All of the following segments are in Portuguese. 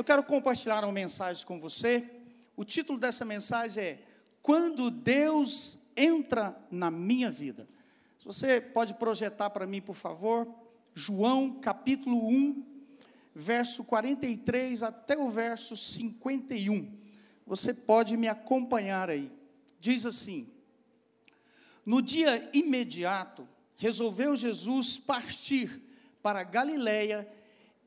Eu quero compartilhar uma mensagem com você. O título dessa mensagem é Quando Deus entra na minha vida. Se você pode projetar para mim, por favor, João capítulo 1, verso 43 até o verso 51. Você pode me acompanhar aí. Diz assim: No dia imediato, resolveu Jesus partir para Galiléia,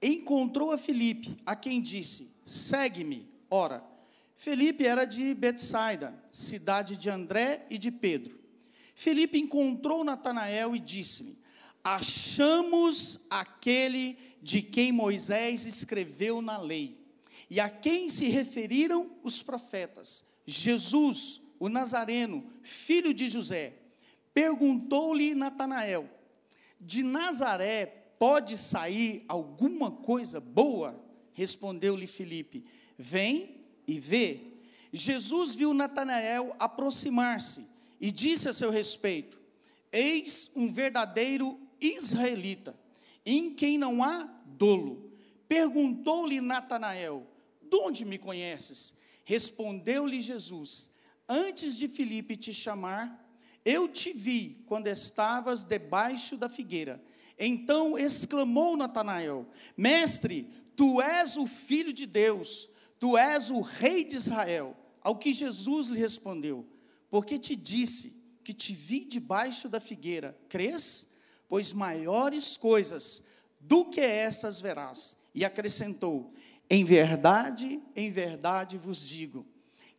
encontrou a Filipe, a quem disse: Segue-me. Ora, Felipe era de Betsaida, cidade de André e de Pedro. Felipe encontrou Natanael e disse-lhe: Achamos aquele de quem Moisés escreveu na lei, e a quem se referiram os profetas, Jesus, o Nazareno, filho de José. Perguntou-lhe Natanael: De Nazaré pode sair alguma coisa boa? Respondeu-lhe Felipe: Vem e vê. Jesus viu Natanael aproximar-se e disse a seu respeito: Eis um verdadeiro israelita, em quem não há dolo. Perguntou-lhe Natanael: De onde me conheces? Respondeu-lhe Jesus: Antes de Filipe te chamar, eu te vi quando estavas debaixo da figueira. Então exclamou Natanael: Mestre, tu és o filho de Deus Tu és o rei de Israel. Ao que Jesus lhe respondeu: Porque te disse que te vi debaixo da figueira, crês? Pois maiores coisas do que estas verás. E acrescentou: Em verdade, em verdade vos digo,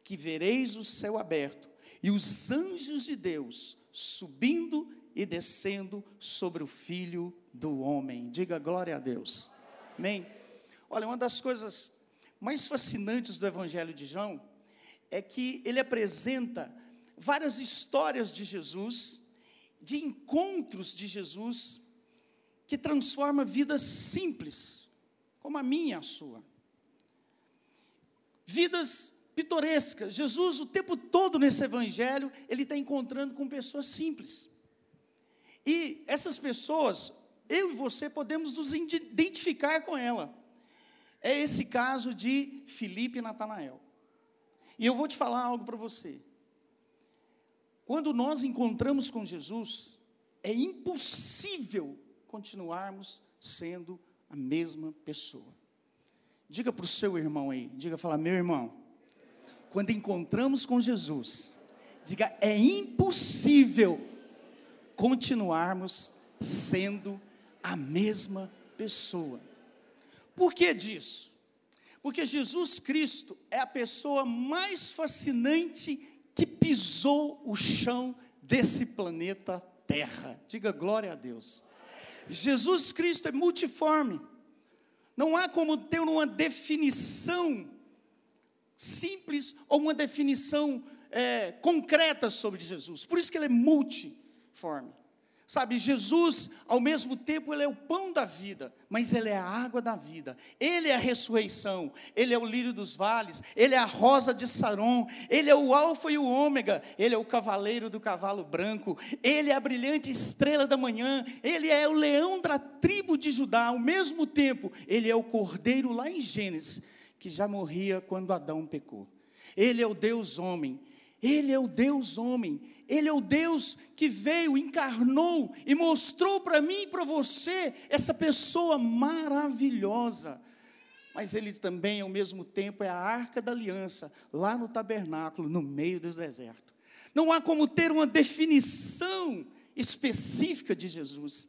que vereis o céu aberto e os anjos de Deus subindo e descendo sobre o filho do homem. Diga glória a Deus. Amém. Olha, uma das coisas mais fascinantes do Evangelho de João é que ele apresenta várias histórias de Jesus, de encontros de Jesus, que transforma vidas simples, como a minha a sua. Vidas pitorescas. Jesus, o tempo todo nesse evangelho, ele está encontrando com pessoas simples. E essas pessoas, eu e você podemos nos identificar com ela é esse caso de Filipe e Natanael. E eu vou te falar algo para você. Quando nós encontramos com Jesus, é impossível continuarmos sendo a mesma pessoa. Diga para o seu irmão aí, diga, fala, meu irmão, quando encontramos com Jesus, diga, é impossível continuarmos sendo a mesma pessoa. Por que disso? Porque Jesus Cristo é a pessoa mais fascinante que pisou o chão desse planeta Terra. Diga glória a Deus. Jesus Cristo é multiforme. Não há como ter uma definição simples ou uma definição é, concreta sobre Jesus. Por isso que ele é Sabe, Jesus, ao mesmo tempo, Ele é o pão da vida, mas Ele é a água da vida, Ele é a ressurreição, Ele é o lírio dos vales, Ele é a rosa de Saron, Ele é o Alfa e o Ômega, Ele é o cavaleiro do cavalo branco, Ele é a brilhante estrela da manhã, Ele é o leão da tribo de Judá, ao mesmo tempo, Ele é o cordeiro lá em Gênesis, que já morria quando Adão pecou. Ele é o Deus homem, Ele é o Deus homem, ele é o Deus que veio, encarnou e mostrou para mim e para você essa pessoa maravilhosa. Mas ele também, ao mesmo tempo, é a arca da aliança, lá no tabernáculo, no meio do deserto. Não há como ter uma definição específica de Jesus.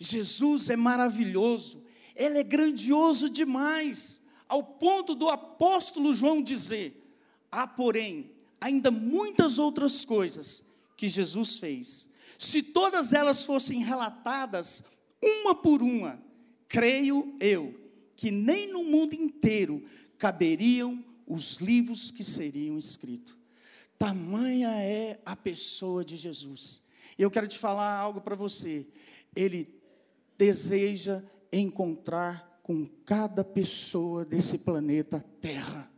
Jesus é maravilhoso, ele é grandioso demais, ao ponto do apóstolo João dizer: há, porém, ainda muitas outras coisas que Jesus fez. Se todas elas fossem relatadas uma por uma, creio eu que nem no mundo inteiro caberiam os livros que seriam escritos. Tamanha é a pessoa de Jesus. Eu quero te falar algo para você. Ele deseja encontrar com cada pessoa desse planeta Terra.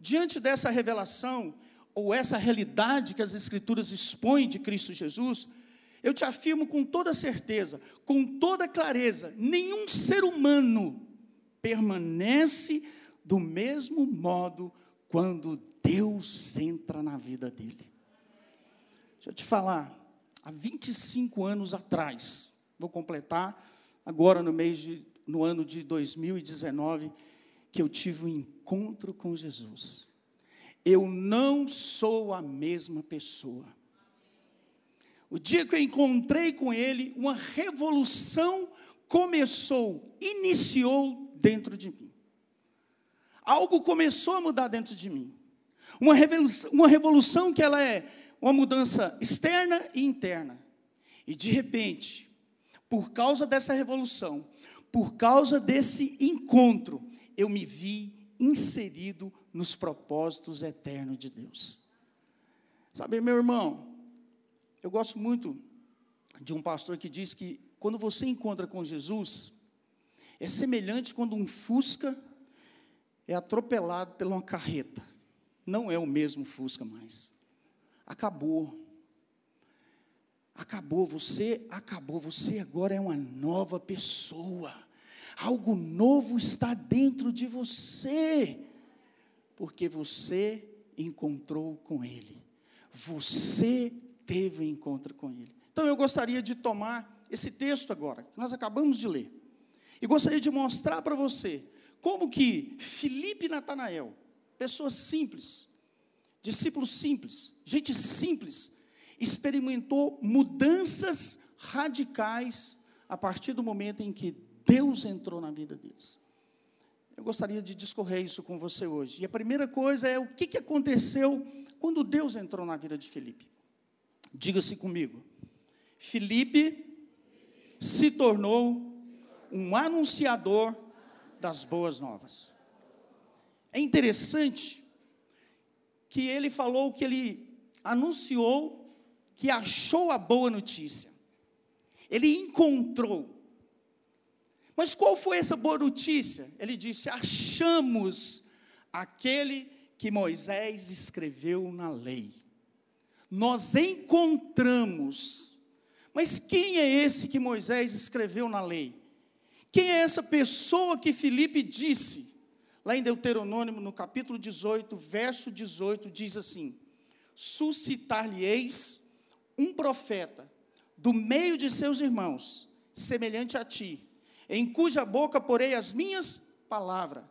Diante dessa revelação, ou essa realidade que as Escrituras expõem de Cristo Jesus, eu te afirmo com toda certeza, com toda clareza: nenhum ser humano permanece do mesmo modo quando Deus entra na vida dele. Deixa eu te falar, há 25 anos atrás, vou completar agora no mês de no ano de 2019 que eu tive um encontro com Jesus. Eu não sou a mesma pessoa. O dia que eu encontrei com ele, uma revolução começou, iniciou dentro de mim. Algo começou a mudar dentro de mim. Uma revolução, uma revolução que ela é uma mudança externa e interna. E de repente, por causa dessa revolução, por causa desse encontro, eu me vi inserido nos propósitos eternos de Deus. Sabe, meu irmão, eu gosto muito de um pastor que diz que quando você encontra com Jesus, é semelhante quando um Fusca é atropelado por uma carreta. Não é o mesmo Fusca mais. Acabou. Acabou, você acabou, você agora é uma nova pessoa. Algo novo está dentro de você, porque você encontrou com Ele. Você teve um encontro com Ele. Então eu gostaria de tomar esse texto agora, que nós acabamos de ler, e gostaria de mostrar para você como que Felipe Natanael, pessoas simples, discípulos simples, gente simples, experimentou mudanças radicais a partir do momento em que Deus entrou na vida deles. Eu gostaria de discorrer isso com você hoje. E a primeira coisa é o que, que aconteceu quando Deus entrou na vida de Felipe. Diga-se comigo. Felipe se tornou um anunciador das boas novas. É interessante que ele falou que ele anunciou que achou a boa notícia. Ele encontrou. Mas qual foi essa boa notícia? Ele disse: achamos aquele que Moisés escreveu na lei. Nós encontramos. Mas quem é esse que Moisés escreveu na lei? Quem é essa pessoa que Filipe disse? Lá em Deuteronômio, no capítulo 18, verso 18, diz assim: Suscitar-lhe-eis um profeta do meio de seus irmãos, semelhante a ti, em cuja boca porei as minhas palavras,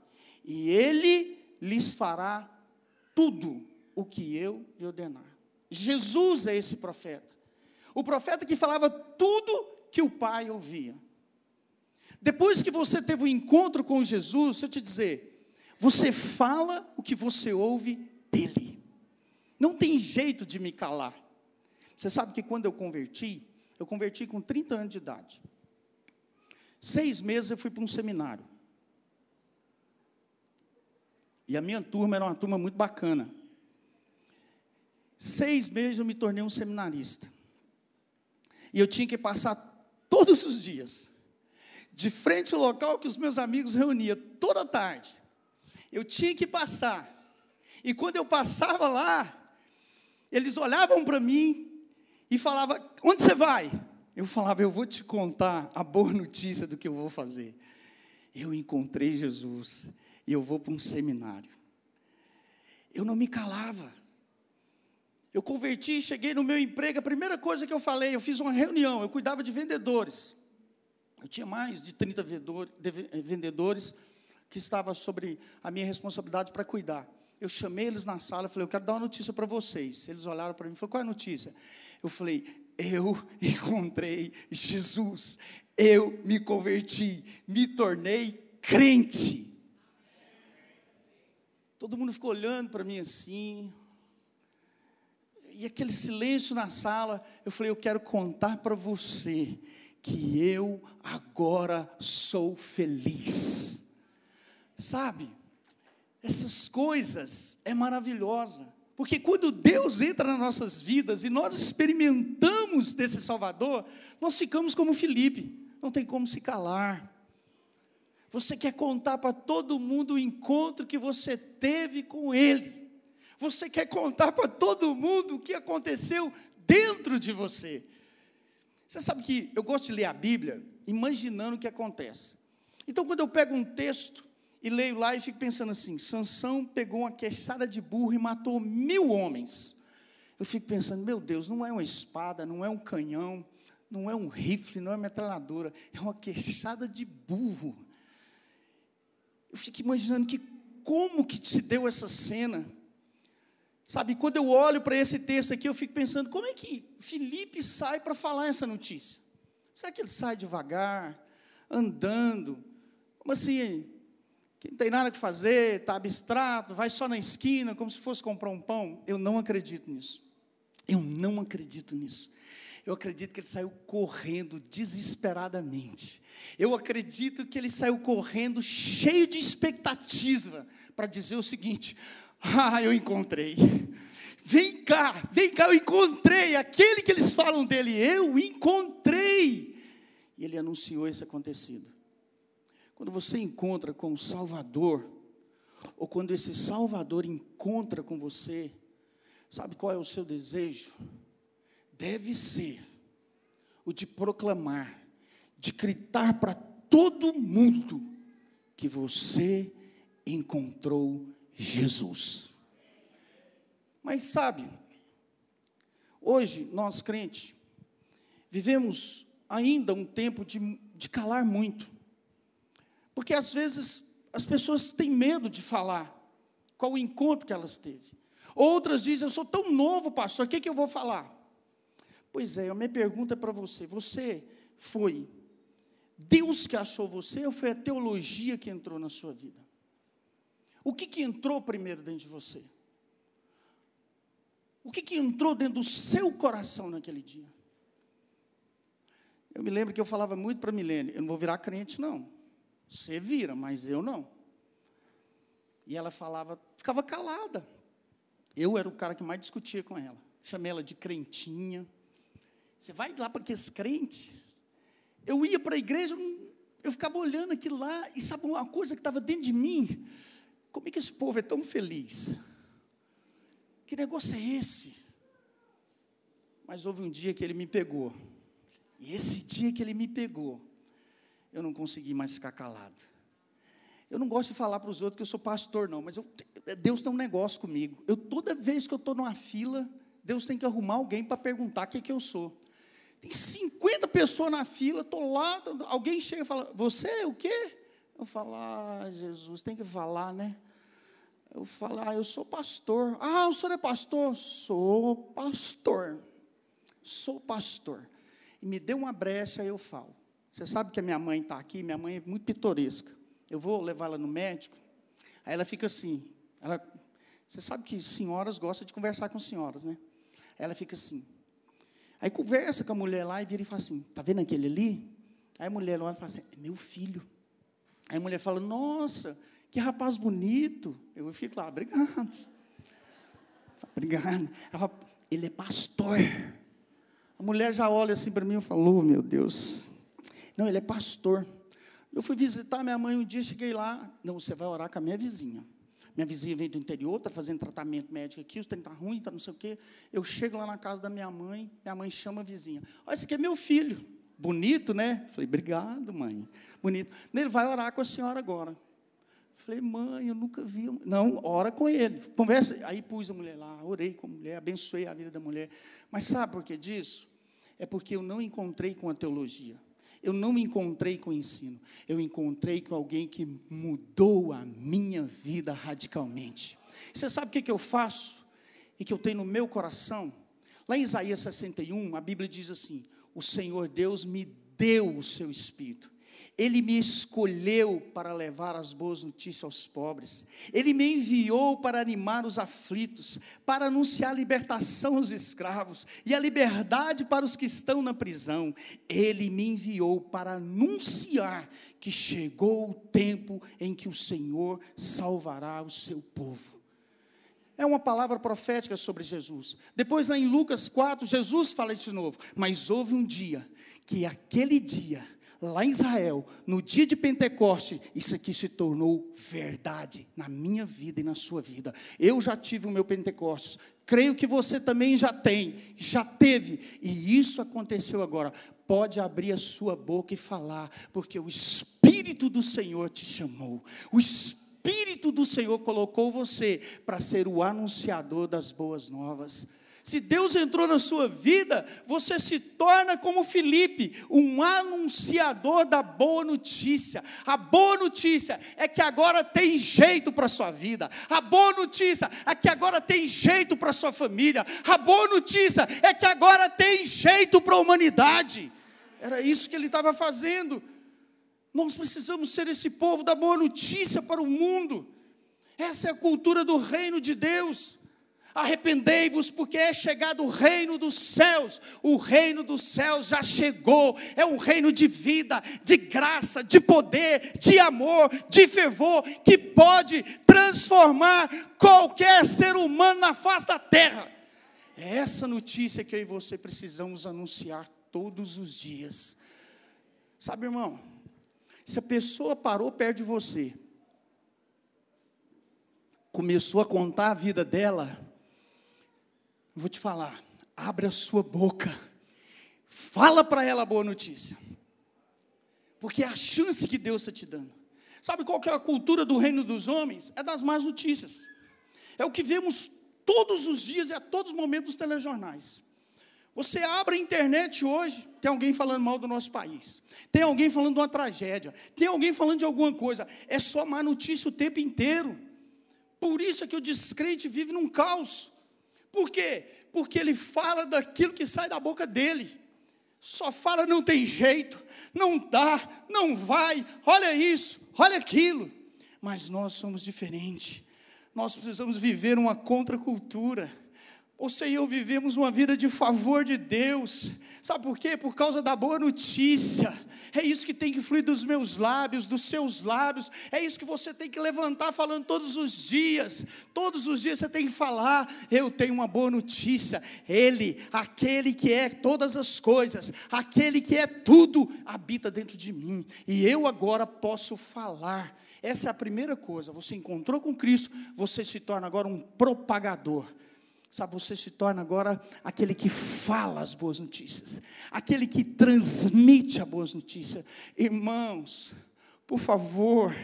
e ele lhes fará tudo o que eu lhe ordenar. Jesus é esse profeta. O profeta que falava tudo que o Pai ouvia. Depois que você teve o um encontro com Jesus, eu te dizer, você fala o que você ouve dele. Não tem jeito de me calar. Você sabe que quando eu converti, eu converti com 30 anos de idade. Seis meses eu fui para um seminário. E a minha turma era uma turma muito bacana. Seis meses eu me tornei um seminarista. E eu tinha que passar todos os dias, de frente ao local que os meus amigos reuniam, toda tarde. Eu tinha que passar. E quando eu passava lá, eles olhavam para mim e falava: Onde você vai? Eu falava: Eu vou te contar a boa notícia do que eu vou fazer. Eu encontrei Jesus e eu vou para um seminário. Eu não me calava. Eu converti, cheguei no meu emprego, a primeira coisa que eu falei, eu fiz uma reunião, eu cuidava de vendedores. Eu tinha mais de 30 vendedores que estavam sobre a minha responsabilidade para cuidar. Eu chamei eles na sala falei, eu quero dar uma notícia para vocês. Eles olharam para mim e falaram, qual é a notícia? Eu falei, eu encontrei Jesus, eu me converti, me tornei crente. Todo mundo ficou olhando para mim assim, e aquele silêncio na sala, eu falei, eu quero contar para você que eu agora sou feliz. Sabe? Essas coisas é maravilhosa. Porque quando Deus entra nas nossas vidas e nós experimentamos desse Salvador, nós ficamos como Felipe, não tem como se calar. Você quer contar para todo mundo o encontro que você teve com Ele. Você quer contar para todo mundo o que aconteceu dentro de você. Você sabe que eu gosto de ler a Bíblia imaginando o que acontece. Então, quando eu pego um texto e leio lá e fico pensando assim: Sansão pegou uma queixada de burro e matou mil homens. Eu fico pensando, meu Deus, não é uma espada, não é um canhão, não é um rifle, não é uma metralhadora, é uma queixada de burro. Eu fico imaginando que como que se deu essa cena. Sabe, quando eu olho para esse texto aqui, eu fico pensando, como é que Felipe sai para falar essa notícia? Será que ele sai devagar, andando? Como assim? Que não tem nada que fazer, está abstrato, vai só na esquina, como se fosse comprar um pão? Eu não acredito nisso. Eu não acredito nisso. Eu acredito que ele saiu correndo desesperadamente. Eu acredito que ele saiu correndo cheio de expectativa para dizer o seguinte: Ah, eu encontrei. Vem cá, vem cá, eu encontrei aquele que eles falam dele. Eu encontrei. E ele anunciou esse acontecido. Quando você encontra com o Salvador, ou quando esse Salvador encontra com você, sabe qual é o seu desejo? deve ser o de proclamar, de gritar para todo mundo que você encontrou Jesus. Mas sabe, hoje nós crentes vivemos ainda um tempo de, de calar muito, porque às vezes as pessoas têm medo de falar qual o encontro que elas teve. Outras dizem, eu sou tão novo, pastor, o que, que eu vou falar? Pois é, a minha pergunta é para você: você foi Deus que achou você ou foi a teologia que entrou na sua vida? O que, que entrou primeiro dentro de você? O que, que entrou dentro do seu coração naquele dia? Eu me lembro que eu falava muito para a Milene: eu não vou virar crente, não. Você vira, mas eu não. E ela falava, ficava calada. Eu era o cara que mais discutia com ela. Chamei ela de crentinha. Você vai lá para aqueles crentes. Eu ia para a igreja, eu ficava olhando aquilo lá, e sabe uma coisa que estava dentro de mim? Como é que esse povo é tão feliz? Que negócio é esse? Mas houve um dia que ele me pegou. E esse dia que ele me pegou, eu não consegui mais ficar calado. Eu não gosto de falar para os outros que eu sou pastor, não, mas eu, Deus tem um negócio comigo. Eu, toda vez que eu estou numa fila, Deus tem que arrumar alguém para perguntar o que, que eu sou. Tem 50 pessoas na fila, estou lá, alguém chega e fala, você é o quê? Eu falo, ah, Jesus, tem que falar, né? Eu falo, ah, eu sou pastor. Ah, o senhor é pastor? Sou pastor. Sou pastor. E me deu uma brecha, eu falo. Você sabe que a minha mãe está aqui, minha mãe é muito pitoresca. Eu vou levá-la no médico, aí ela fica assim. Ela, você sabe que senhoras gostam de conversar com senhoras, né? Aí ela fica assim. Aí conversa com a mulher lá e vira e fala assim: tá vendo aquele ali? Aí a mulher olha e fala assim: é meu filho. Aí a mulher fala: nossa, que rapaz bonito. Eu fico lá, obrigado. Obrigado. Fala, ele é pastor. A mulher já olha assim para mim e falou: oh, meu Deus. Não, ele é pastor. Eu fui visitar minha mãe um dia, cheguei lá. Não, você vai orar com a minha vizinha. Minha vizinha veio do interior, está fazendo tratamento médico aqui, os trem está ruim, está não sei o quê. Eu chego lá na casa da minha mãe, minha mãe chama a vizinha. Olha, esse aqui é meu filho. Bonito, né? Falei, obrigado, mãe. Bonito. Ele vai orar com a senhora agora. Falei, mãe, eu nunca vi. Não, ora com ele. Conversa. Aí pus a mulher lá, orei com a mulher, abençoei a vida da mulher. Mas sabe por que disso? É porque eu não encontrei com a teologia eu não me encontrei com o ensino, eu encontrei com alguém que mudou a minha vida radicalmente. Você sabe o que, que eu faço? E que eu tenho no meu coração? Lá em Isaías 61, a Bíblia diz assim: O Senhor Deus me deu o seu espírito ele me escolheu para levar as boas notícias aos pobres. Ele me enviou para animar os aflitos, para anunciar a libertação aos escravos e a liberdade para os que estão na prisão. Ele me enviou para anunciar que chegou o tempo em que o Senhor salvará o seu povo. É uma palavra profética sobre Jesus. Depois, lá em Lucas 4, Jesus fala de novo. Mas houve um dia que aquele dia lá em Israel, no dia de Pentecoste, isso aqui se tornou verdade na minha vida e na sua vida. Eu já tive o meu Pentecostes, creio que você também já tem, já teve, e isso aconteceu agora. Pode abrir a sua boca e falar, porque o Espírito Espírito do Senhor te chamou. O Espírito do Senhor colocou você para ser o anunciador das boas novas. Se Deus entrou na sua vida, você se torna como Felipe, um anunciador da boa notícia. A boa notícia é que agora tem jeito para a sua vida. A boa notícia é que agora tem jeito para a sua família. A boa notícia é que agora tem jeito para a humanidade. Era isso que ele estava fazendo. Nós precisamos ser esse povo da boa notícia para o mundo. Essa é a cultura do reino de Deus. Arrependei-vos, porque é chegado o reino dos céus. O reino dos céus já chegou. É um reino de vida, de graça, de poder, de amor, de fervor, que pode transformar qualquer ser humano na face da terra. É essa notícia que eu e você precisamos anunciar todos os dias. Sabe, irmão, se a pessoa parou perto de você, começou a contar a vida dela, vou te falar, abre a sua boca, fala para ela a boa notícia, porque é a chance que Deus está te dando. Sabe qual que é a cultura do reino dos homens? É das más notícias. É o que vemos todos os dias e a todos os momentos dos telejornais. Você abre a internet hoje, tem alguém falando mal do nosso país, tem alguém falando de uma tragédia, tem alguém falando de alguma coisa, é só má notícia o tempo inteiro. Por isso é que o descrente vive num caos. Por quê? Porque ele fala daquilo que sai da boca dele. Só fala, não tem jeito, não dá, não vai, olha isso, olha aquilo. Mas nós somos diferentes. Nós precisamos viver uma contracultura. Você e eu vivemos uma vida de favor de Deus. Sabe por quê? Por causa da boa notícia. É isso que tem que fluir dos meus lábios, dos seus lábios. É isso que você tem que levantar falando todos os dias. Todos os dias você tem que falar: Eu tenho uma boa notícia. Ele, aquele que é todas as coisas, aquele que é tudo, habita dentro de mim. E eu agora posso falar. Essa é a primeira coisa. Você encontrou com Cristo, você se torna agora um propagador Sabe, você se torna agora aquele que fala as boas notícias, aquele que transmite as boas notícias. Irmãos, por favor,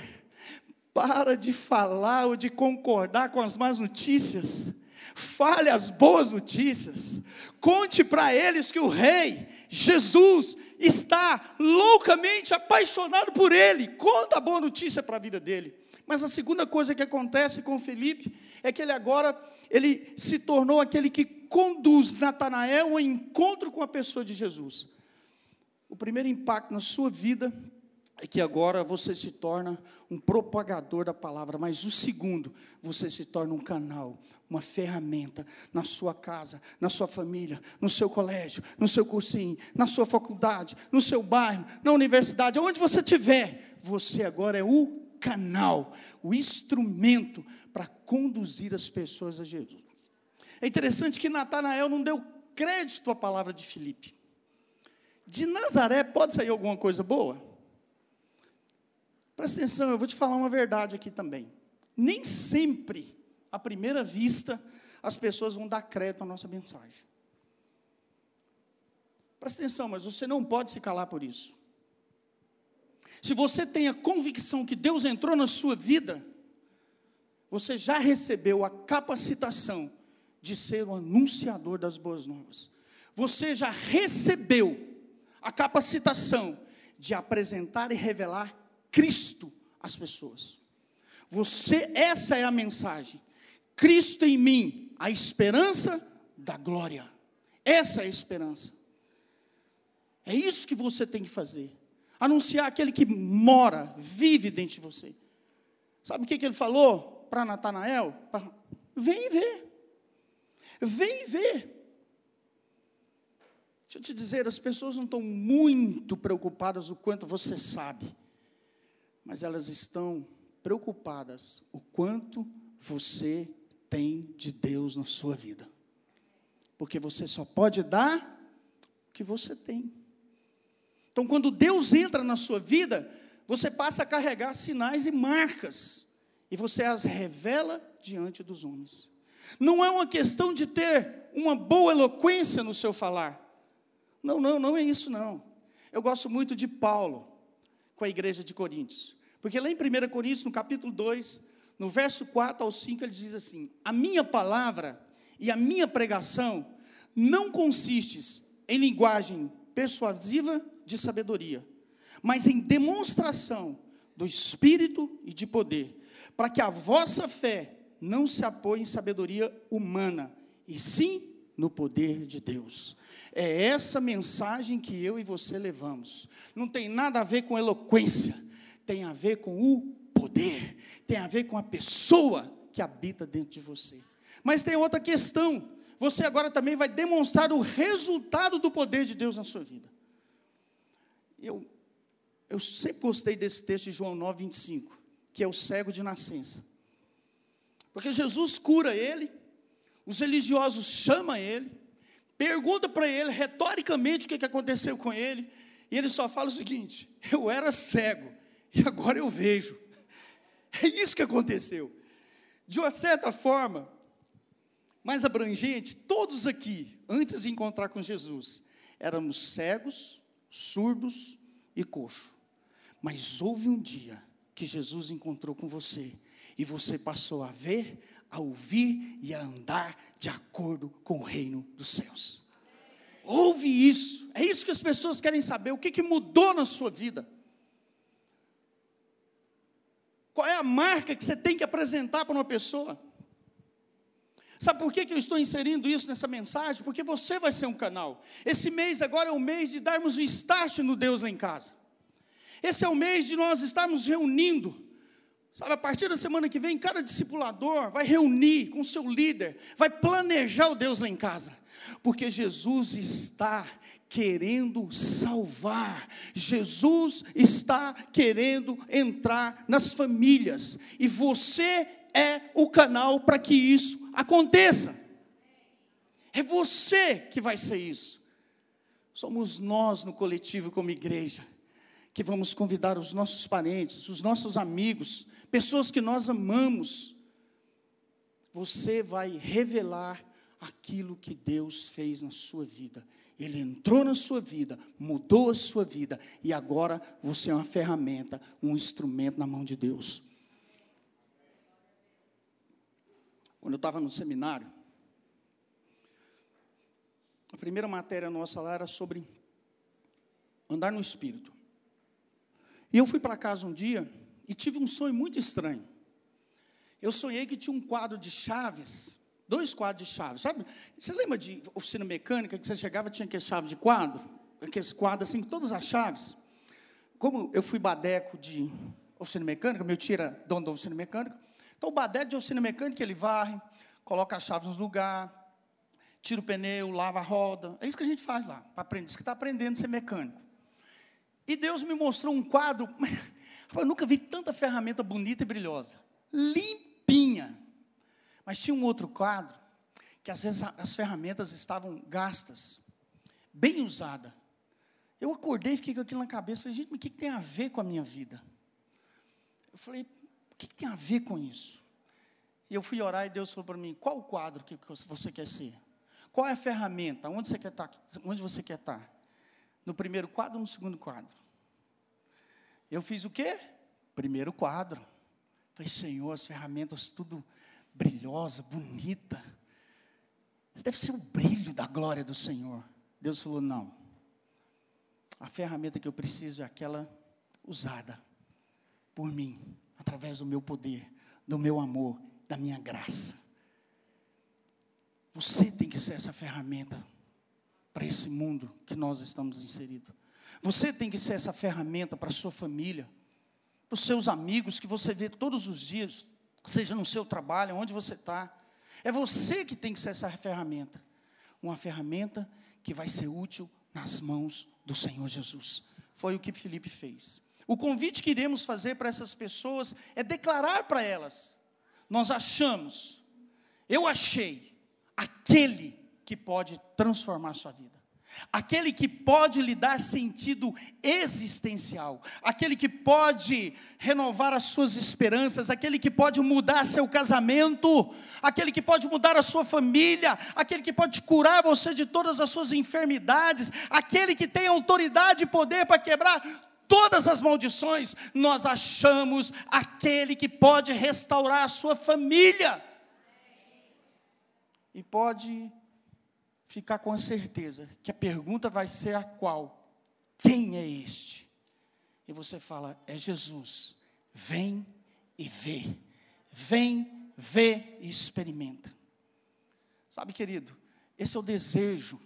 para de falar ou de concordar com as más notícias. Fale as boas notícias. Conte para eles que o rei Jesus está loucamente apaixonado por ele. Conta a boa notícia para a vida dele. Mas a segunda coisa que acontece com Felipe é que ele agora ele se tornou aquele que conduz Natanael ao encontro com a pessoa de Jesus. O primeiro impacto na sua vida é que agora você se torna um propagador da palavra, mas o segundo, você se torna um canal, uma ferramenta na sua casa, na sua família, no seu colégio, no seu cursinho, na sua faculdade, no seu bairro, na universidade, onde você estiver, você agora é o canal, o instrumento para conduzir as pessoas a Jesus. É interessante que Natanael não deu crédito à palavra de Filipe. De Nazaré pode sair alguma coisa boa? Presta atenção, eu vou te falar uma verdade aqui também. Nem sempre, à primeira vista, as pessoas vão dar crédito à nossa mensagem. Presta atenção, mas você não pode se calar por isso. Se você tem a convicção que Deus entrou na sua vida, você já recebeu a capacitação de ser o anunciador das boas novas. Você já recebeu a capacitação de apresentar e revelar Cristo às pessoas. Você, essa é a mensagem. Cristo em mim, a esperança da glória. Essa é a esperança. É isso que você tem que fazer anunciar aquele que mora, vive dentro de você. Sabe o que, que ele falou para Natanael? Vem ver. Vem ver. Deixa eu te dizer, as pessoas não estão muito preocupadas o quanto você sabe, mas elas estão preocupadas o quanto você tem de Deus na sua vida. Porque você só pode dar o que você tem. Então, quando Deus entra na sua vida, você passa a carregar sinais e marcas, e você as revela diante dos homens. Não é uma questão de ter uma boa eloquência no seu falar. Não, não, não é isso não. Eu gosto muito de Paulo. com a igreja de Coríntios. Porque lá em 1 Coríntios, no capítulo 2, no verso 4 ao 5, ele diz assim: A minha palavra e a minha pregação não consistes em linguagem persuasiva de sabedoria, mas em demonstração do Espírito e de poder, para que a vossa fé não se apoie em sabedoria humana, e sim no poder de Deus. É essa mensagem que eu e você levamos. Não tem nada a ver com eloquência, tem a ver com o poder, tem a ver com a pessoa que habita dentro de você. Mas tem outra questão. Você agora também vai demonstrar o resultado do poder de Deus na sua vida. Eu, eu sempre gostei desse texto de João 9, 25, que é o cego de nascença. Porque Jesus cura ele, os religiosos chamam ele, pergunta para ele retoricamente o que, que aconteceu com ele, e ele só fala o seguinte: eu era cego e agora eu vejo. É isso que aconteceu. De uma certa forma, mais abrangente, todos aqui, antes de encontrar com Jesus, éramos cegos, surdos e coxos. Mas houve um dia que Jesus encontrou com você e você passou a ver, a ouvir e a andar de acordo com o reino dos céus. Ouve isso, é isso que as pessoas querem saber. O que, que mudou na sua vida? Qual é a marca que você tem que apresentar para uma pessoa? Sabe por que, que eu estou inserindo isso nessa mensagem? Porque você vai ser um canal. Esse mês agora é o mês de darmos o start no Deus lá em casa. Esse é o mês de nós estarmos reunindo. Sabe, a partir da semana que vem, cada discipulador vai reunir com seu líder, vai planejar o Deus lá em casa. Porque Jesus está querendo salvar, Jesus está querendo entrar nas famílias, e você é o canal para que isso aconteça. É você que vai ser isso. Somos nós no coletivo, como igreja, que vamos convidar os nossos parentes, os nossos amigos, pessoas que nós amamos. Você vai revelar aquilo que Deus fez na sua vida. Ele entrou na sua vida, mudou a sua vida, e agora você é uma ferramenta, um instrumento na mão de Deus. Quando eu estava no seminário, a primeira matéria nossa lá era sobre andar no Espírito. E eu fui para casa um dia e tive um sonho muito estranho. Eu sonhei que tinha um quadro de chaves, dois quadros de chaves. Sabe? Você lembra de oficina mecânica que você chegava tinha que chave de quadro? Aqueles quadros assim, todas as chaves. Como eu fui badeco de oficina mecânica, meu tio era dono da oficina mecânica, então, o badete de oficina mecânica, ele varre, coloca as chaves no lugar, tira o pneu, lava a roda. É isso que a gente faz lá, para aprender. Diz que está aprendendo a ser mecânico. E Deus me mostrou um quadro. Eu nunca vi tanta ferramenta bonita e brilhosa. Limpinha. Mas tinha um outro quadro, que às vezes as ferramentas estavam gastas, bem usada. Eu acordei, fiquei com aquilo na cabeça, falei, gente, mas o que tem a ver com a minha vida? Eu falei, o que, que tem a ver com isso? E eu fui orar e Deus falou para mim: qual o quadro que você quer ser? Qual é a ferramenta? Onde você quer estar? Tá, onde você quer estar? No primeiro quadro ou no segundo quadro? Eu fiz o quê? Primeiro quadro. Falei, Senhor, as ferramentas tudo brilhosa, bonita. Isso deve ser o brilho da glória do Senhor. Deus falou: não. A ferramenta que eu preciso é aquela usada por mim através do meu poder, do meu amor, da minha graça. Você tem que ser essa ferramenta para esse mundo que nós estamos inseridos. Você tem que ser essa ferramenta para a sua família, para os seus amigos que você vê todos os dias, seja no seu trabalho, onde você está. É você que tem que ser essa ferramenta. Uma ferramenta que vai ser útil nas mãos do Senhor Jesus. Foi o que Felipe fez. O convite que iremos fazer para essas pessoas é declarar para elas: nós achamos, eu achei, aquele que pode transformar a sua vida, aquele que pode lhe dar sentido existencial, aquele que pode renovar as suas esperanças, aquele que pode mudar seu casamento, aquele que pode mudar a sua família, aquele que pode curar você de todas as suas enfermidades, aquele que tem autoridade e poder para quebrar todas as maldições, nós achamos aquele que pode restaurar a sua família. E pode ficar com a certeza que a pergunta vai ser a qual? Quem é este? E você fala, é Jesus. Vem e vê. Vem, vê e experimenta. Sabe, querido, esse é o desejo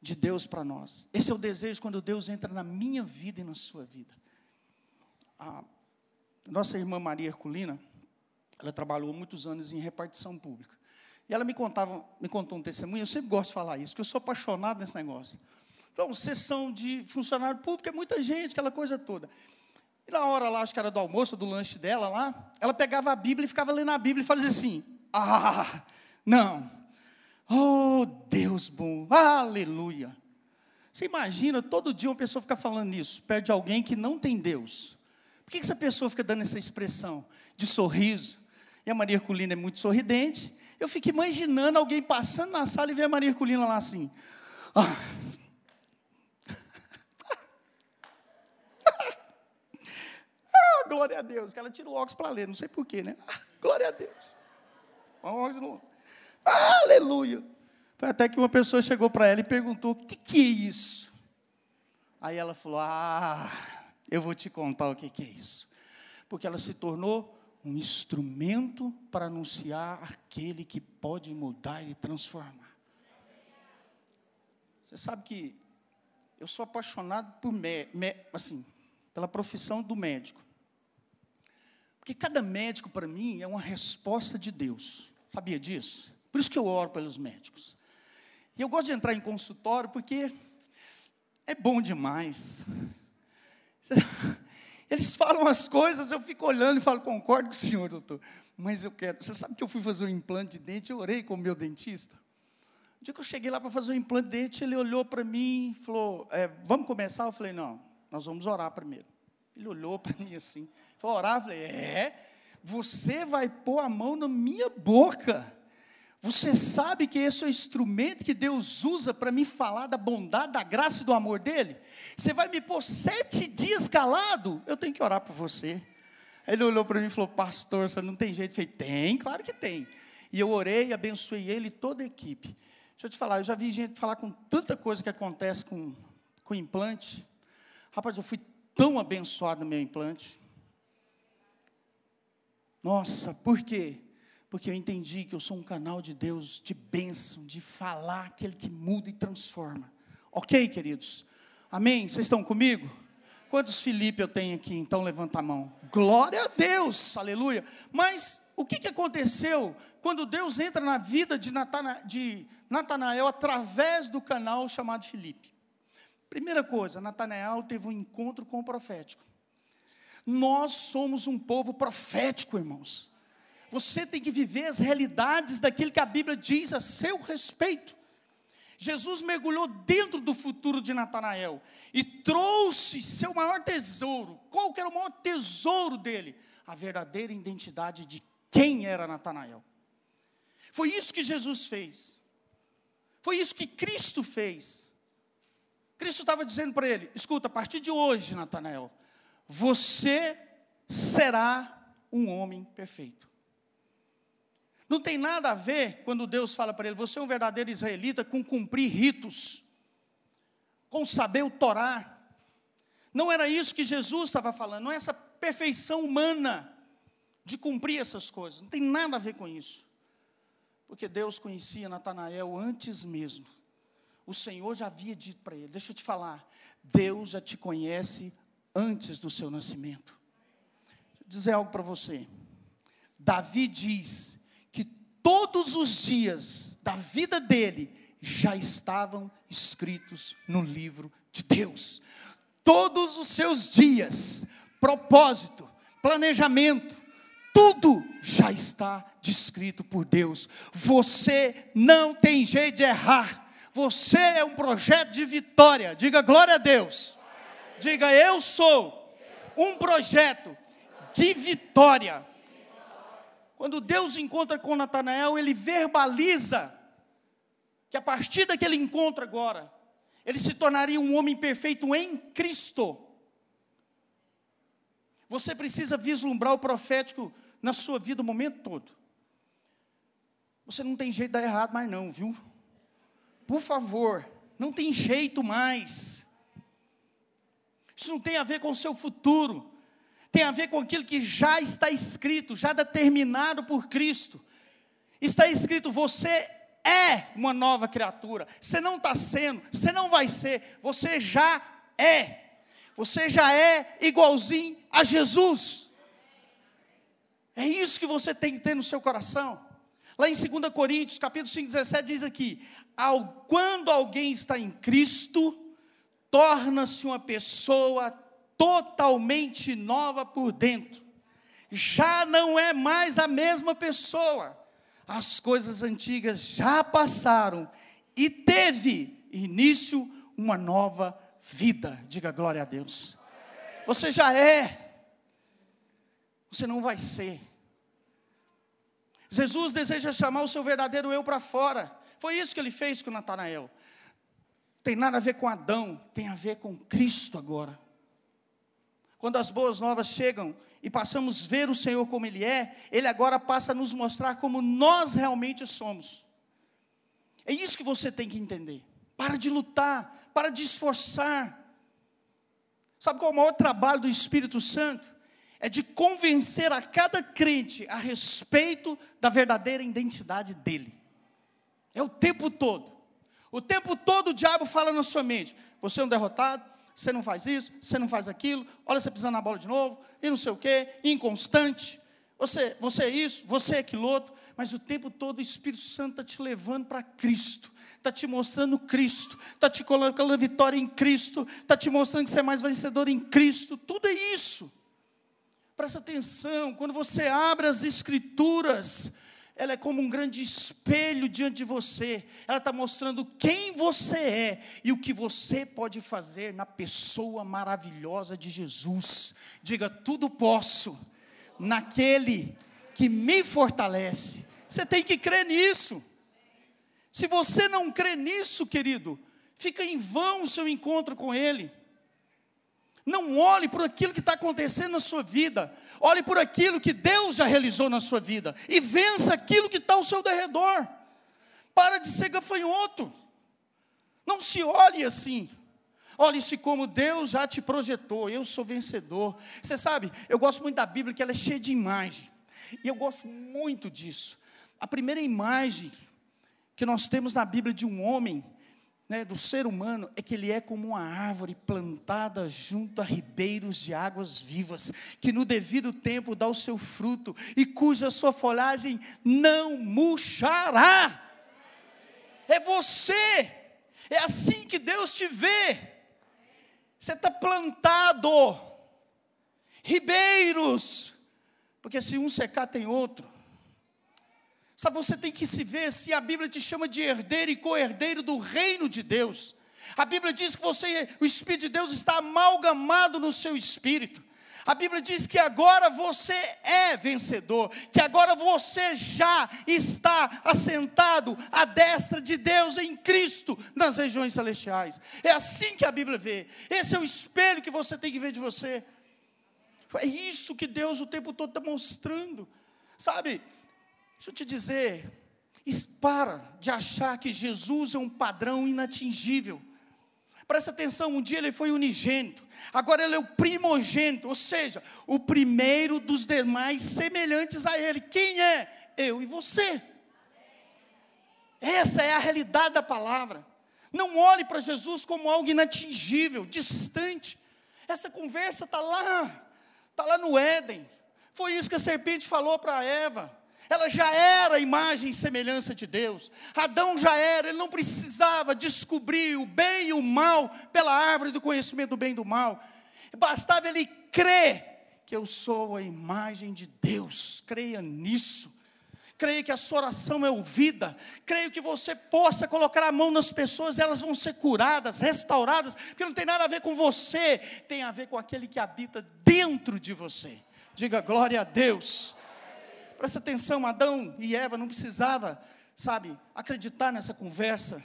de Deus para nós. Esse é o desejo quando Deus entra na minha vida e na sua vida. A nossa irmã Maria Herculina, ela trabalhou muitos anos em repartição pública. E ela me contava, me contou um testemunho, eu sempre gosto de falar isso, porque eu sou apaixonado nesse negócio. Então, sessão de funcionário público é muita gente, aquela coisa toda. E na hora lá, acho que era do almoço, do lanche dela lá, ela pegava a Bíblia e ficava lendo a Bíblia e fazia assim: Ah, não, Oh, Deus bom, aleluia. Você imagina todo dia uma pessoa ficar falando isso, perto de alguém que não tem Deus. Por que essa pessoa fica dando essa expressão de sorriso? E a Maria Herculina é muito sorridente. Eu fico imaginando alguém passando na sala e ver a Maria Herculina lá assim. Ah. ah, glória a Deus. Que ela tira o óculos para ler, não sei porquê, né? Ah, glória a Deus. Vamos Aleluia. Foi até que uma pessoa chegou para ela e perguntou: o que, que é isso? Aí ela falou: Ah, eu vou te contar o que, que é isso. Porque ela se tornou um instrumento para anunciar aquele que pode mudar e transformar. Você sabe que eu sou apaixonado por assim, pela profissão do médico. Porque cada médico para mim é uma resposta de Deus. Sabia disso? Por isso que eu oro pelos médicos. E eu gosto de entrar em consultório porque é bom demais. Eles falam as coisas, eu fico olhando e falo, concordo com o senhor, doutor. Mas eu quero. Você sabe que eu fui fazer um implante de dente, eu orei com o meu dentista. O dia que eu cheguei lá para fazer o um implante de dente, ele olhou para mim e falou: é, Vamos começar? Eu falei: Não, nós vamos orar primeiro. Ele olhou para mim assim, falou: Orar? Eu falei: É, você vai pôr a mão na minha boca. Você sabe que esse é o instrumento que Deus usa para me falar da bondade, da graça e do amor dele? Você vai me pôr sete dias calado? Eu tenho que orar por você. Ele olhou para mim e falou: Pastor, você não tem jeito? Eu falei: Tem, claro que tem. E eu orei, abençoei ele e toda a equipe. Deixa eu te falar, eu já vi gente falar com tanta coisa que acontece com, com implante. Rapaz, eu fui tão abençoado no meu implante. Nossa, por quê? Porque eu entendi que eu sou um canal de Deus, de bênção, de falar aquele que muda e transforma. Ok, queridos? Amém? Vocês estão comigo? Quantos Felipe eu tenho aqui? Então levanta a mão. Glória a Deus, aleluia. Mas o que, que aconteceu quando Deus entra na vida de, Natana, de Natanael através do canal chamado Felipe? Primeira coisa, Natanael teve um encontro com o profético. Nós somos um povo profético, irmãos. Você tem que viver as realidades daquilo que a Bíblia diz a seu respeito. Jesus mergulhou dentro do futuro de Natanael e trouxe seu maior tesouro. Qual que era o maior tesouro dele? A verdadeira identidade de quem era Natanael. Foi isso que Jesus fez. Foi isso que Cristo fez. Cristo estava dizendo para ele: escuta, a partir de hoje, Natanael, você será um homem perfeito. Não tem nada a ver quando Deus fala para ele: você é um verdadeiro israelita com cumprir ritos, com saber o Torá. Não era isso que Jesus estava falando, não é essa perfeição humana de cumprir essas coisas. Não tem nada a ver com isso. Porque Deus conhecia Natanael antes mesmo. O Senhor já havia dito para ele: Deixa eu te falar, Deus já te conhece antes do seu nascimento. Deixa eu dizer algo para você. Davi diz todos os dias da vida dele já estavam escritos no livro de Deus. Todos os seus dias, propósito, planejamento, tudo já está descrito por Deus. Você não tem jeito de errar. Você é um projeto de vitória. Diga glória a Deus. Diga eu sou um projeto de vitória. Quando Deus encontra com Natanael, ele verbaliza que a partir daquele encontro agora, ele se tornaria um homem perfeito em Cristo. Você precisa vislumbrar o profético na sua vida o momento todo. Você não tem jeito de dar errado mais não, viu? Por favor, não tem jeito mais. Isso não tem a ver com o seu futuro. Tem a ver com aquilo que já está escrito, já determinado por Cristo. Está escrito: você é uma nova criatura. Você não está sendo, você não vai ser, você já é. Você já é igualzinho a Jesus. É isso que você tem que ter no seu coração. Lá em 2 Coríntios, capítulo 5, 17, diz aqui: quando alguém está em Cristo, torna-se uma pessoa totalmente nova por dentro. Já não é mais a mesma pessoa. As coisas antigas já passaram e teve início uma nova vida. Diga glória a Deus. Você já é. Você não vai ser. Jesus deseja chamar o seu verdadeiro eu para fora. Foi isso que ele fez com Natanael. Tem nada a ver com Adão, tem a ver com Cristo agora. Quando as boas novas chegam e passamos a ver o Senhor como Ele é, Ele agora passa a nos mostrar como nós realmente somos. É isso que você tem que entender. Para de lutar, para de esforçar. Sabe qual é o maior trabalho do Espírito Santo? é de convencer a cada crente a respeito da verdadeira identidade dele. É o tempo todo. O tempo todo o diabo fala na sua mente: você é um derrotado, você não faz isso, você não faz aquilo, olha você pisando na bola de novo, e não sei o quê, inconstante. Você, você é isso, você é aquilo outro, mas o tempo todo o Espírito Santo está te levando para Cristo, está te mostrando Cristo, está te colocando a vitória em Cristo, está te mostrando que você é mais vencedor em Cristo, tudo é isso. Presta atenção, quando você abre as Escrituras, ela é como um grande espelho diante de você. Ela está mostrando quem você é e o que você pode fazer na pessoa maravilhosa de Jesus. Diga: tudo posso naquele que me fortalece. Você tem que crer nisso. Se você não crê nisso, querido, fica em vão o seu encontro com Ele. Não olhe por aquilo que está acontecendo na sua vida. Olhe por aquilo que Deus já realizou na sua vida. E vença aquilo que está ao seu derredor. Para de ser gafanhoto. Não se olhe assim. Olhe-se como Deus já te projetou. Eu sou vencedor. Você sabe, eu gosto muito da Bíblia, que ela é cheia de imagem. E eu gosto muito disso. A primeira imagem que nós temos na Bíblia de um homem né, do ser humano é que ele é como uma árvore plantada junto a ribeiros de águas vivas, que no devido tempo dá o seu fruto e cuja sua folhagem não murchará. É você, é assim que Deus te vê. Você está plantado, ribeiros, porque se um secar, tem outro. Sabe, você tem que se ver se a Bíblia te chama de herdeiro e co-herdeiro do reino de Deus. A Bíblia diz que você, o Espírito de Deus está amalgamado no seu espírito. A Bíblia diz que agora você é vencedor, que agora você já está assentado à destra de Deus em Cristo nas regiões celestiais. É assim que a Bíblia vê. Esse é o espelho que você tem que ver de você. É isso que Deus o tempo todo está mostrando. Sabe, Deixa eu te dizer, para de achar que Jesus é um padrão inatingível. Presta atenção, um dia ele foi unigênito, agora ele é o primogênito, ou seja, o primeiro dos demais semelhantes a ele. Quem é? Eu e você. Essa é a realidade da palavra. Não olhe para Jesus como algo inatingível, distante. Essa conversa está lá, está lá no Éden. Foi isso que a serpente falou para Eva ela já era a imagem e semelhança de Deus. Adão já era, ele não precisava descobrir o bem e o mal pela árvore do conhecimento do bem e do mal. Bastava ele crer que eu sou a imagem de Deus. Creia nisso. Creia que a sua oração é ouvida. Creio que você possa colocar a mão nas pessoas e elas vão ser curadas, restauradas, porque não tem nada a ver com você, tem a ver com aquele que habita dentro de você. Diga glória a Deus. Presta atenção, Adão e Eva não precisava, sabe, acreditar nessa conversa,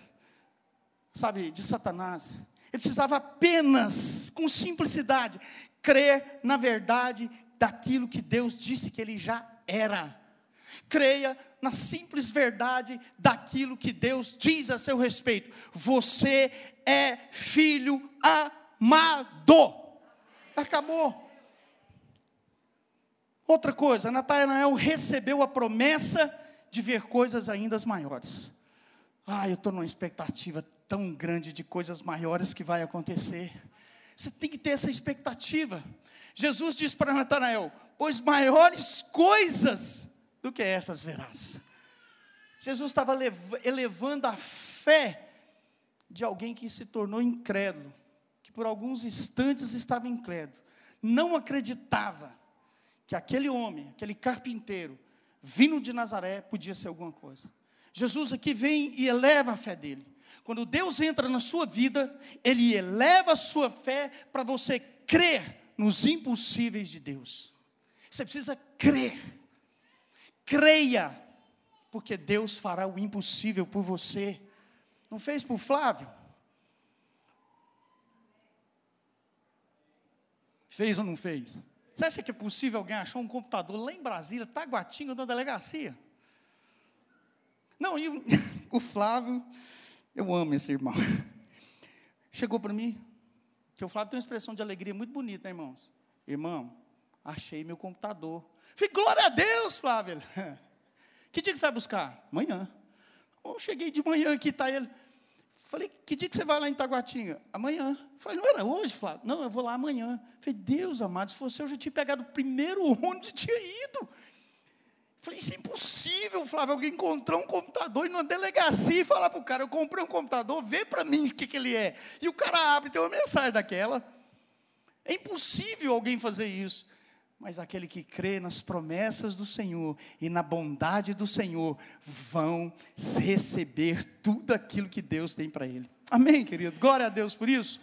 sabe, de Satanás. Ele precisava apenas, com simplicidade, crer na verdade daquilo que Deus disse que ele já era. Creia na simples verdade daquilo que Deus diz a seu respeito. Você é filho amado. Acabou. Outra coisa, Natanael recebeu a promessa de ver coisas ainda maiores. Ah, eu estou numa expectativa tão grande de coisas maiores que vai acontecer. Você tem que ter essa expectativa. Jesus diz para Natanael: Pois maiores coisas do que essas verás. Jesus estava elevando a fé de alguém que se tornou incrédulo, que por alguns instantes estava incrédulo, não acreditava que aquele homem, aquele carpinteiro, vindo de Nazaré, podia ser alguma coisa. Jesus aqui vem e eleva a fé dele. Quando Deus entra na sua vida, Ele eleva a sua fé para você crer nos impossíveis de Deus. Você precisa crer. Creia, porque Deus fará o impossível por você. Não fez por Flávio? Fez ou não fez? Você acha que é possível alguém achar um computador lá em Brasília, Taguatinga, na delegacia? Não, e o, o Flávio, eu amo esse irmão. Chegou para mim, que o Flávio tem uma expressão de alegria muito bonita, né, irmãos? Irmão, achei meu computador. Falei, glória a Deus, Flávio. Que dia que você vai buscar? Amanhã. Eu cheguei de manhã aqui, está ele. Falei, que dia que você vai lá em Taguatinga? Amanhã. Falei, não era hoje, Flávio? Não, eu vou lá amanhã. Falei, Deus amado, se fosse eu já tinha pegado o primeiro ônibus e tinha ido. Falei, isso é impossível, Flávio, alguém encontrar um computador e numa delegacia e falar para o cara, eu comprei um computador, vê para mim o que, que ele é. E o cara abre, tem uma mensagem daquela. É impossível alguém fazer isso. Mas aquele que crê nas promessas do Senhor e na bondade do Senhor vão receber tudo aquilo que Deus tem para ele. Amém, querido? Glória a Deus por isso.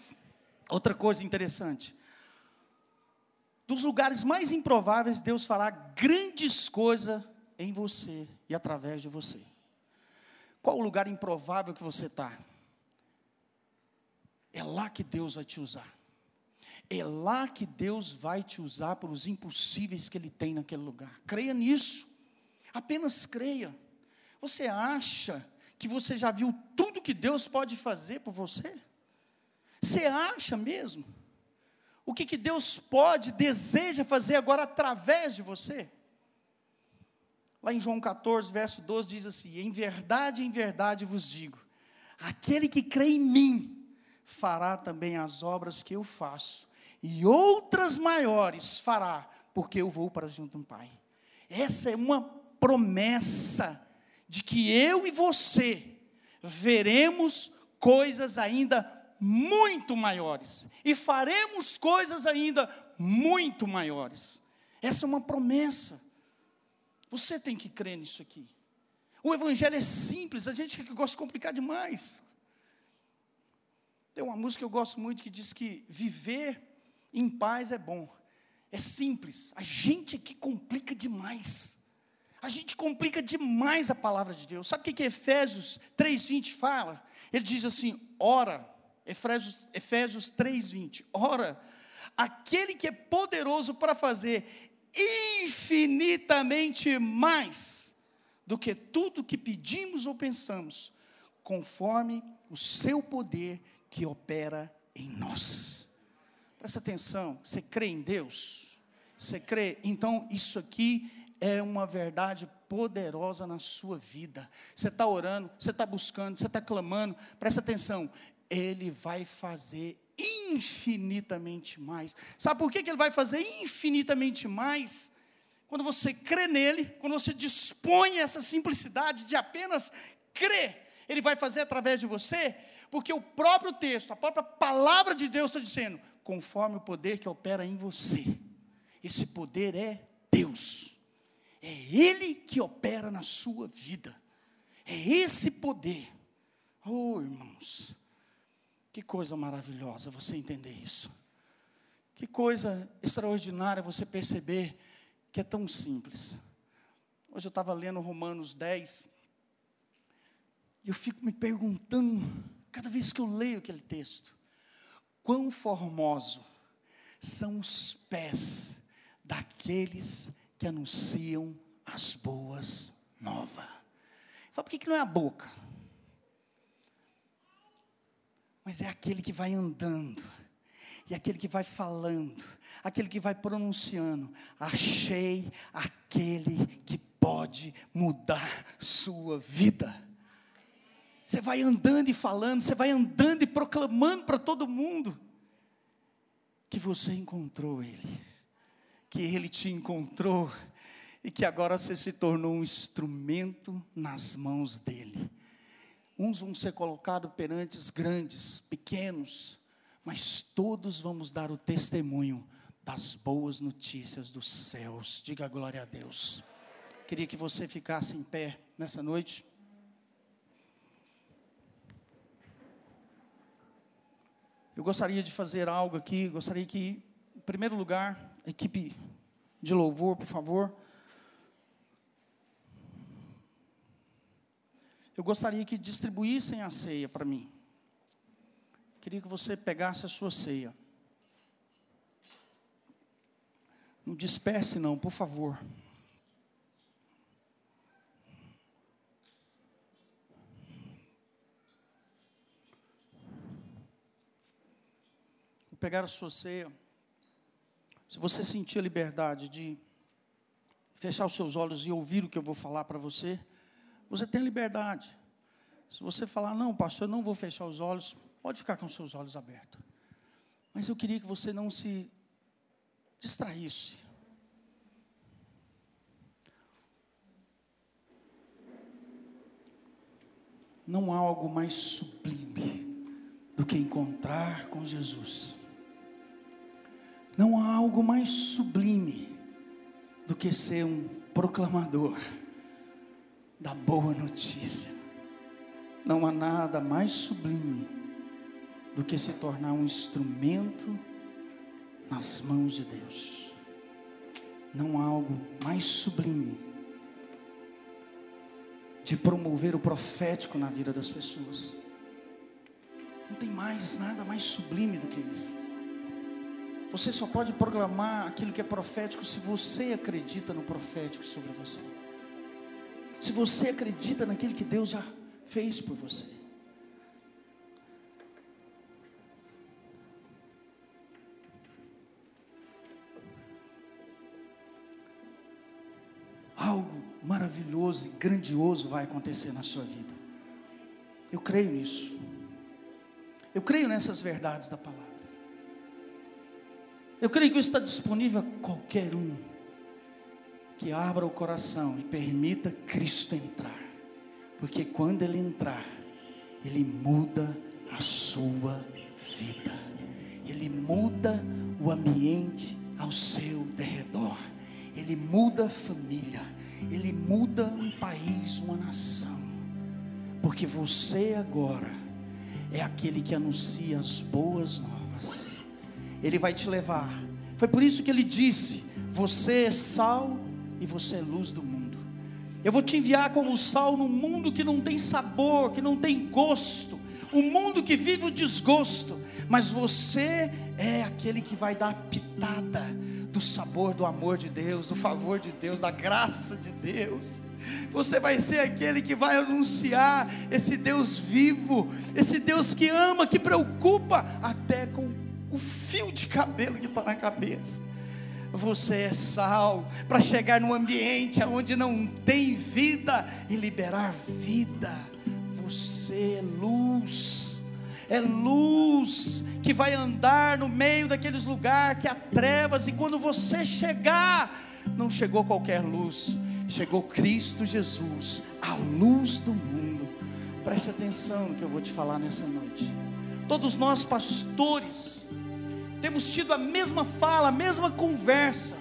Outra coisa interessante. Dos lugares mais improváveis, Deus fará grandes coisas em você e através de você. Qual o lugar improvável que você está? É lá que Deus vai te usar. É lá que Deus vai te usar para os impossíveis que Ele tem naquele lugar. Creia nisso. Apenas creia. Você acha que você já viu tudo que Deus pode fazer por você? Você acha mesmo? O que, que Deus pode, deseja fazer agora através de você? Lá em João 14, verso 12, diz assim: Em verdade, em verdade vos digo: aquele que crê em mim fará também as obras que eu faço, e outras maiores fará, porque eu vou para junto do Pai. Essa é uma promessa de que eu e você veremos coisas ainda muito maiores e faremos coisas ainda muito maiores. Essa é uma promessa. Você tem que crer nisso aqui. O evangelho é simples, a gente que gosta de complicar demais. Tem uma música que eu gosto muito que diz que viver em paz é bom. É simples. A gente que complica demais. A gente complica demais a palavra de Deus. Sabe o que, que Efésios 3,20 fala? Ele diz assim: ora, Efésios, Efésios 3,20, ora, aquele que é poderoso para fazer infinitamente mais do que tudo que pedimos ou pensamos, conforme o seu poder que opera em nós. Presta atenção, você crê em Deus? Você crê? Então, isso aqui é uma verdade poderosa na sua vida. Você está orando, você está buscando, você está clamando, presta atenção. Ele vai fazer infinitamente mais. Sabe por que, que ele vai fazer infinitamente mais? Quando você crê nele, quando você dispõe essa simplicidade de apenas crer, ele vai fazer através de você, porque o próprio texto, a própria palavra de Deus está dizendo: conforme o poder que opera em você. Esse poder é Deus. É Ele que opera na sua vida. É esse poder. Oh, irmãos, que coisa maravilhosa você entender isso. Que coisa extraordinária você perceber que é tão simples. Hoje eu estava lendo Romanos 10, e eu fico me perguntando, cada vez que eu leio aquele texto, quão formoso são os pés daqueles que anunciam as boas novas. Fala, por que, que não é a boca? Mas é aquele que vai andando, e aquele que vai falando, aquele que vai pronunciando. Achei aquele que pode mudar sua vida. Você vai andando e falando, você vai andando e proclamando para todo mundo que você encontrou Ele, que Ele te encontrou e que agora você se tornou um instrumento nas mãos dEle. Uns vão ser colocados perante os grandes, pequenos, mas todos vamos dar o testemunho das boas notícias dos céus. Diga glória a Deus. Queria que você ficasse em pé nessa noite. Eu gostaria de fazer algo aqui, gostaria que, em primeiro lugar, equipe de louvor, por favor. Eu gostaria que distribuíssem a ceia para mim. Queria que você pegasse a sua ceia. Não disperse, não, por favor. Pegar a sua ceia, se você sentir a liberdade de fechar os seus olhos e ouvir o que eu vou falar para você, você tem liberdade. Se você falar, não, pastor, eu não vou fechar os olhos, pode ficar com os seus olhos abertos. Mas eu queria que você não se distraísse. Não há algo mais sublime do que encontrar com Jesus. Não há algo mais sublime do que ser um proclamador da boa notícia. Não há nada mais sublime do que se tornar um instrumento nas mãos de Deus. Não há algo mais sublime de promover o profético na vida das pessoas. Não tem mais nada mais sublime do que isso. Você só pode proclamar aquilo que é profético se você acredita no profético sobre você. Se você acredita naquilo que Deus já fez por você. Algo maravilhoso e grandioso vai acontecer na sua vida. Eu creio nisso. Eu creio nessas verdades da palavra. Eu creio que isso está disponível a qualquer um que abra o coração e permita Cristo entrar, porque quando Ele entrar, Ele muda a sua vida, Ele muda o ambiente ao seu derredor, Ele muda a família, Ele muda um país, uma nação, porque você agora é aquele que anuncia as boas novas ele vai te levar. Foi por isso que ele disse: Você é sal e você é luz do mundo. Eu vou te enviar como sal no mundo que não tem sabor, que não tem gosto, um mundo que vive o desgosto, mas você é aquele que vai dar a pitada do sabor do amor de Deus, do favor de Deus, da graça de Deus. Você vai ser aquele que vai anunciar esse Deus vivo, esse Deus que ama, que preocupa até com o fio de cabelo que está na cabeça. Você é sal para chegar num ambiente onde não tem vida e liberar vida. Você é luz, é luz que vai andar no meio daqueles lugares que há trevas, e quando você chegar, não chegou qualquer luz, chegou Cristo Jesus, a luz do mundo. Preste atenção no que eu vou te falar nessa noite. Todos nós, pastores, temos tido a mesma fala, a mesma conversa,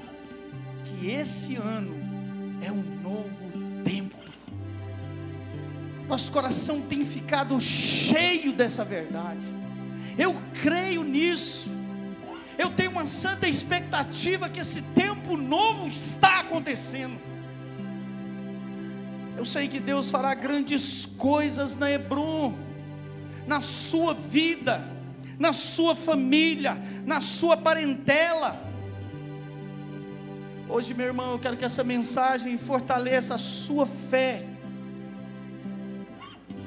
que esse ano é um novo tempo. Nosso coração tem ficado cheio dessa verdade. Eu creio nisso. Eu tenho uma santa expectativa que esse tempo novo está acontecendo. Eu sei que Deus fará grandes coisas na Hebron, na sua vida na sua família, na sua parentela. Hoje, meu irmão, eu quero que essa mensagem fortaleça a sua fé.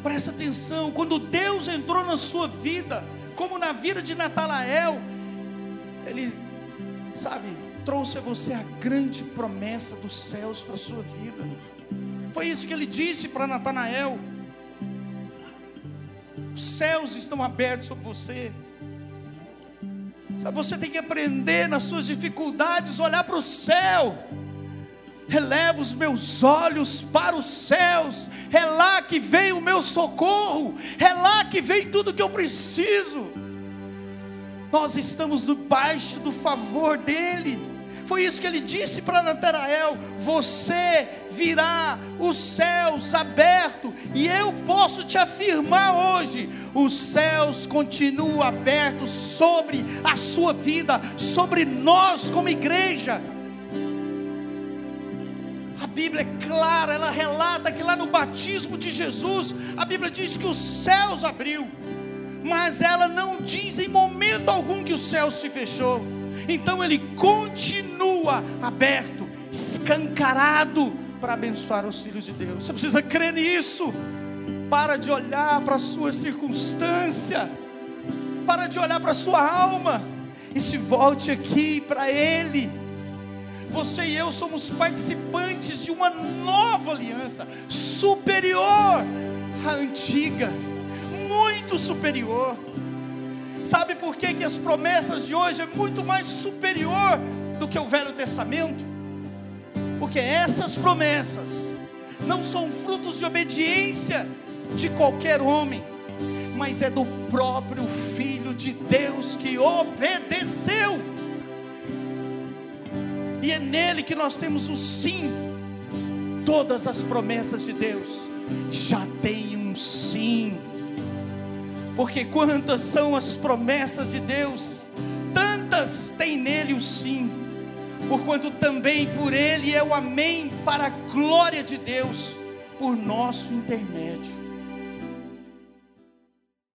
Presta atenção, quando Deus entrou na sua vida, como na vida de Natanael, Ele, sabe, trouxe a você a grande promessa dos céus para a sua vida. Foi isso que ele disse para Natanael. Os céus estão abertos sobre você. Você tem que aprender nas suas dificuldades, olhar para o céu. Releva os meus olhos para os céus, é lá que vem o meu socorro, é lá que vem tudo que eu preciso. Nós estamos debaixo do favor dEle. Foi isso que ele disse para Natanael: Você virá os céus abertos, e eu posso te afirmar hoje: os céus continuam abertos sobre a sua vida, sobre nós como igreja. A Bíblia é clara, ela relata que lá no batismo de Jesus, a Bíblia diz que os céus abriu, mas ela não diz em momento algum que o céu se fechou. Então ele continua aberto, escancarado para abençoar os filhos de Deus. Você precisa crer nisso. Para de olhar para a sua circunstância. Para de olhar para a sua alma. E se volte aqui para Ele. Você e eu somos participantes de uma nova aliança, superior à antiga, muito superior. Sabe por que, que as promessas de hoje é muito mais superior do que o Velho Testamento? Porque essas promessas não são frutos de obediência de qualquer homem, mas é do próprio Filho de Deus que obedeceu. E é nele que nós temos o sim. Todas as promessas de Deus já tem um sim porque quantas são as promessas de Deus, tantas tem nele o sim, porquanto também por ele é o amém para a glória de Deus, por nosso intermédio.